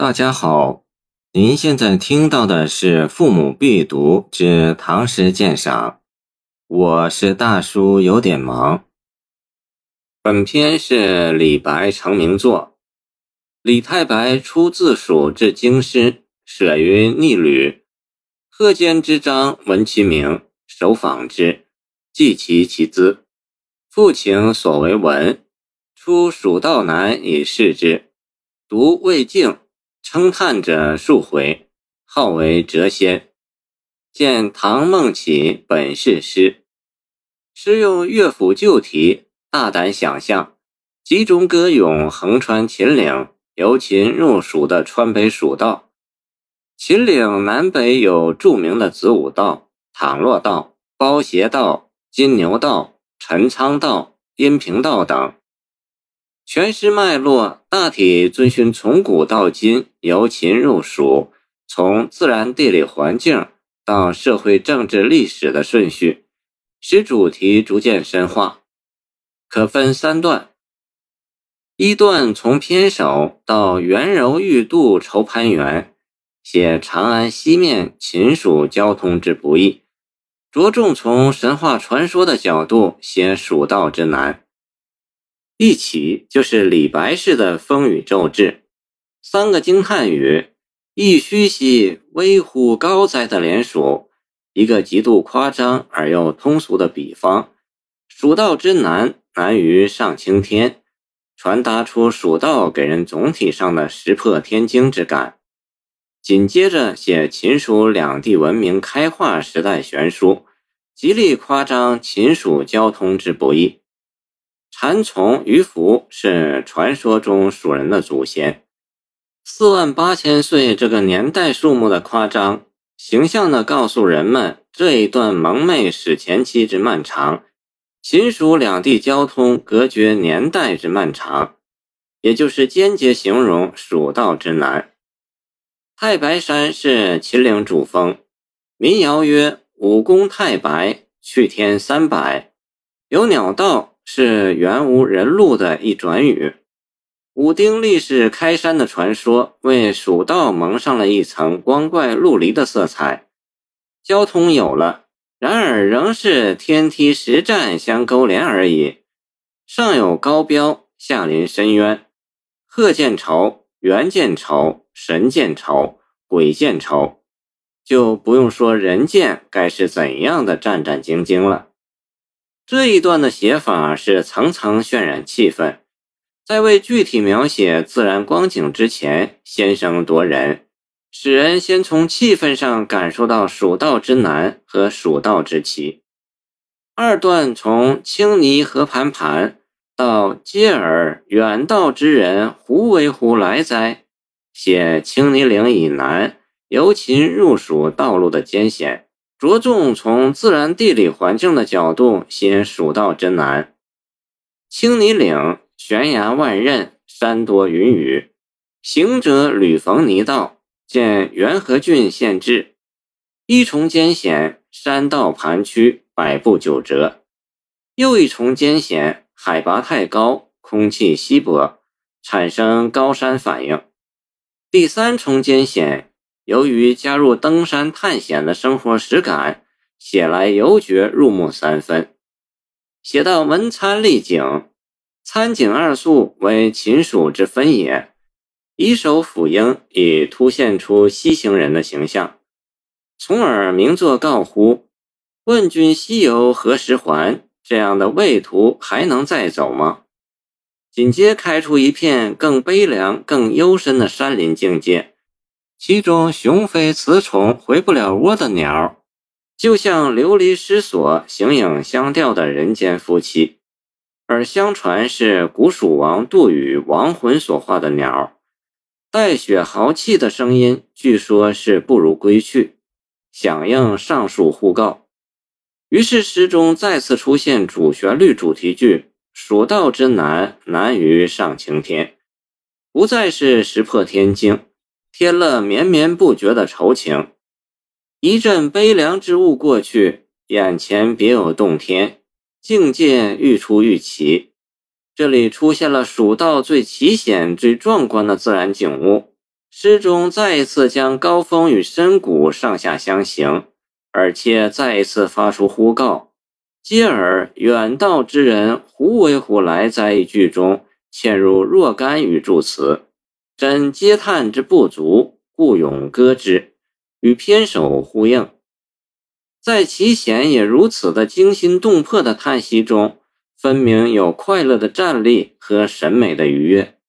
大家好，您现在听到的是《父母必读之唐诗鉴赏》，我是大叔，有点忙。本篇是李白成名作。李太白出自蜀至京师，舍于逆旅。贺监之章闻其名，首访之，记其其资。父请所为文，出蜀道难以视之，读未竟。称叹者数回，号为谪仙。见唐孟起本是诗，诗用乐府旧题，大胆想象，集中歌咏横穿秦岭，由秦入蜀的川北蜀道。秦岭南北有著名的子午道、倘洛道、包斜道、金牛道、陈仓道、阴平道等。全诗脉络大体遵循从古到今，由秦入蜀，从自然地理环境到社会政治历史的顺序，使主题逐渐深化。可分三段：一段从偏首到圆柔玉度愁攀援，写长安西面秦蜀交通之不易，着重从神话传说的角度写蜀道之难。一起就是李白式的风雨骤至，三个惊叹语，一虚兮危乎高哉的连署，一个极度夸张而又通俗的比方，蜀道之难难于上青天，传达出蜀道给人总体上的石破天惊之感。紧接着写秦蜀两地文明开化时代悬殊，极力夸张秦蜀交通之不易。蚕丛鱼凫是传说中蜀人的祖先，四万八千岁这个年代数目的夸张，形象地告诉人们这一段蒙昧史前期之漫长，秦蜀两地交通隔绝年代之漫长，也就是间接形容蜀道之难。太白山是秦岭主峰，民谣曰：“武功太白，去天三百，有鸟道。”是原无人路的一转语。武丁立誓开山的传说，为蜀道蒙上了一层光怪陆离的色彩。交通有了，然而仍是天梯石栈相勾连而已。上有高标，下临深渊。鹤见愁，猿见愁，神见愁，鬼见愁，就不用说人见该是怎样的战战兢兢了。这一段的写法是层层渲染气氛，在为具体描写自然光景之前，先声夺人，使人先从气氛上感受到蜀道之难和蜀道之奇。二段从青泥何盘盘到嗟尔远道之人胡为乎来哉，写青泥岭以南由秦入蜀道路的艰险。着重从自然地理环境的角度写蜀道之难。青泥岭悬崖万仞，山多云雨，行者屡逢泥道，见元和郡县志。一重艰险，山道盘曲，百步九折；又一重艰险，海拔太高，空气稀薄，产生高山反应。第三重艰险。由于加入登山探险的生活实感，写来尤觉入木三分。写到文参丽景，参景二宿为秦蜀之分也。以手抚膺，以凸现出西行人的形象，从而名作告呼：“问君西游何时还？”这样的畏途还能再走吗？紧接开出一片更悲凉、更幽深的山林境界。其中雄飞雌从回不了窝的鸟，就像流离失所、形影相吊的人间夫妻。而相传是古蜀王杜宇亡魂所化的鸟，带血豪气的声音，据说是不如归去，响应上述互告。于是诗中再次出现主旋律主题句：“蜀道之难，难于上青天。”不再是石破天惊。添了绵绵不绝的愁情，一阵悲凉之物过去，眼前别有洞天，境界愈出愈奇。这里出现了蜀道最奇险、最壮观的自然景物，诗中再一次将高峰与深谷上下相形，而且再一次发出呼告。接而远道之人胡为乎来哉？一句中嵌入若干语助词，真嗟叹之不足，故咏歌之，与篇首呼应。在其弦也如此的惊心动魄的叹息中，分明有快乐的站立和审美的愉悦。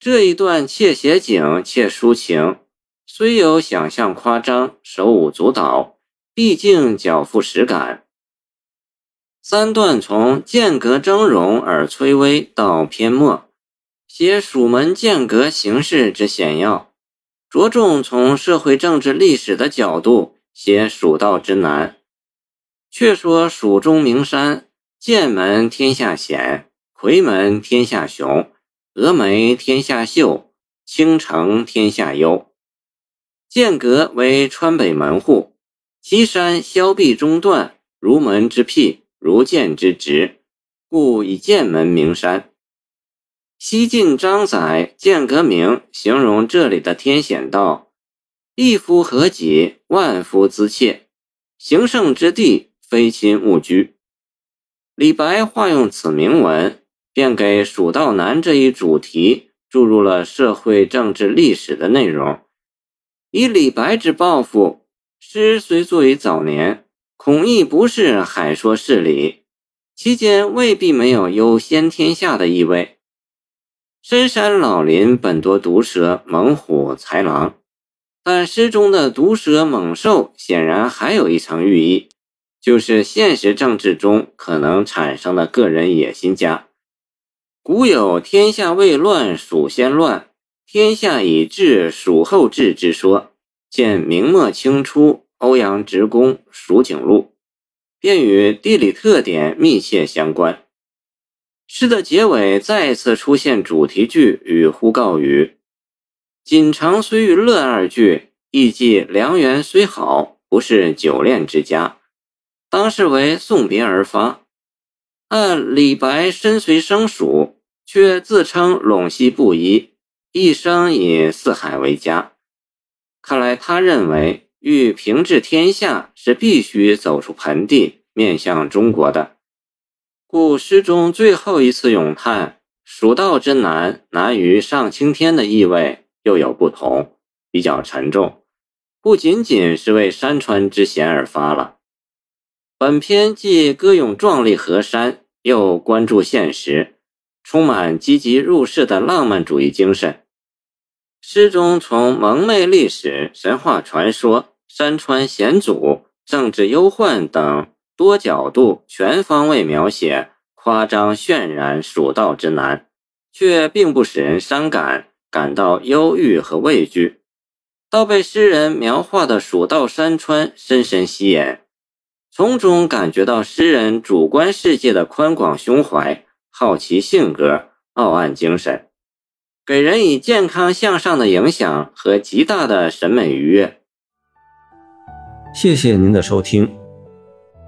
这一段且写景且抒情，虽有想象夸张、手舞足蹈，毕竟较富实感。三段从间隔峥嵘而崔微到篇末，写蜀门剑阁形势之险要，着重从社会政治历史的角度写蜀道之难。却说蜀中名山，剑门天下险，夔门天下雄，峨眉天下秀，青城天下幽。剑阁为川北门户，其山削壁中断，如门之辟。如剑之直，故以剑门名山。西晋张载《剑阁铭》形容这里的天险道：“一夫何己，万夫兹切。行胜之地，非亲勿居。”李白化用此铭文，便给“蜀道难”这一主题注入了社会政治历史的内容。以李白之抱负，诗虽作于早年。孔亦不是海说事理，其间未必没有优先天下的意味。深山老林本多毒蛇、猛虎、豺狼，但诗中的毒蛇猛兽显然还有一层寓意，就是现实政治中可能产生的个人野心家。古有“天下未乱，蜀先乱；天下已治，蜀后治”之说，见明末清初。欧阳直公《蜀景录》便与地理特点密切相关。诗的结尾再次出现主题句与呼告语：“锦城虽遇乐”二句，意即良缘虽好，不是久恋之家，当是为送别而发。按李白身随生蜀，却自称陇西布衣，一生以四海为家，看来他认为。欲平治天下，是必须走出盆地，面向中国的。故诗中最后一次咏叹“蜀道之难，难于上青天”的意味又有不同，比较沉重，不仅仅是为山川之险而发了。本篇既歌咏壮丽河山，又关注现实，充满积极入世的浪漫主义精神。诗中从蒙昧历史、神话传说。山川险阻、政治忧患等多角度、全方位描写，夸张渲染蜀道之难，却并不使人伤感，感到忧郁和畏惧，倒被诗人描画的蜀道山川深深吸引，从中感觉到诗人主观世界的宽广胸怀、好奇性格、傲岸精神，给人以健康向上的影响和极大的审美愉悦。谢谢您的收听，